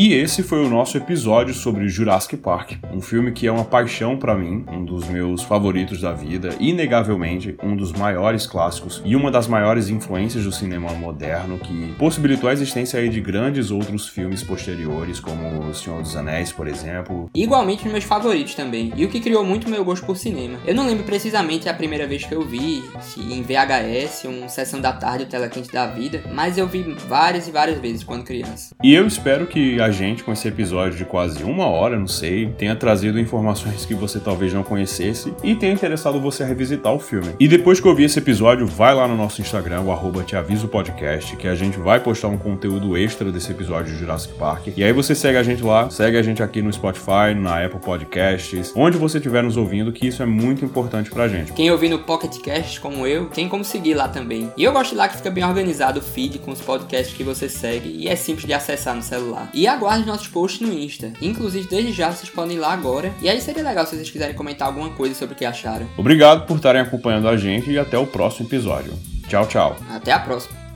E esse foi o nosso episódio sobre Jurassic Park, um filme que é uma paixão para mim, um dos meus favoritos da vida, inegavelmente um dos maiores clássicos e uma das maiores influências do cinema moderno que possibilitou a existência aí de grandes outros filmes posteriores, como O Senhor dos Anéis, por exemplo. Igualmente os meus favoritos também, e o que criou muito meu gosto por cinema. Eu não lembro precisamente a primeira vez que eu vi, se em VHS, um Sessão da Tarde, o Tela Quente da Vida, mas eu vi várias e várias vezes quando criança. E eu espero que a gente, com esse episódio de quase uma hora, não sei, tenha trazido informações que você talvez não conhecesse e tenha interessado você a revisitar o filme. E depois que ouvir esse episódio, vai lá no nosso Instagram, o arroba te aviso podcast, que a gente vai postar um conteúdo extra desse episódio de Jurassic Park. E aí você segue a gente lá, segue a gente aqui no Spotify, na Apple Podcasts, onde você estiver nos ouvindo, que isso é muito importante pra gente. Quem ouvir no Pocket Cast, como eu, tem como seguir lá também. E eu gosto lá que fica bem organizado o feed com os podcasts que você segue e é simples de acessar no celular. E aguarde nossos posts no Insta. Inclusive, desde já vocês podem ir lá agora. E aí seria legal se vocês quiserem comentar alguma coisa sobre o que acharam. Obrigado por estarem acompanhando a gente e até o próximo episódio. Tchau, tchau. Até a próxima.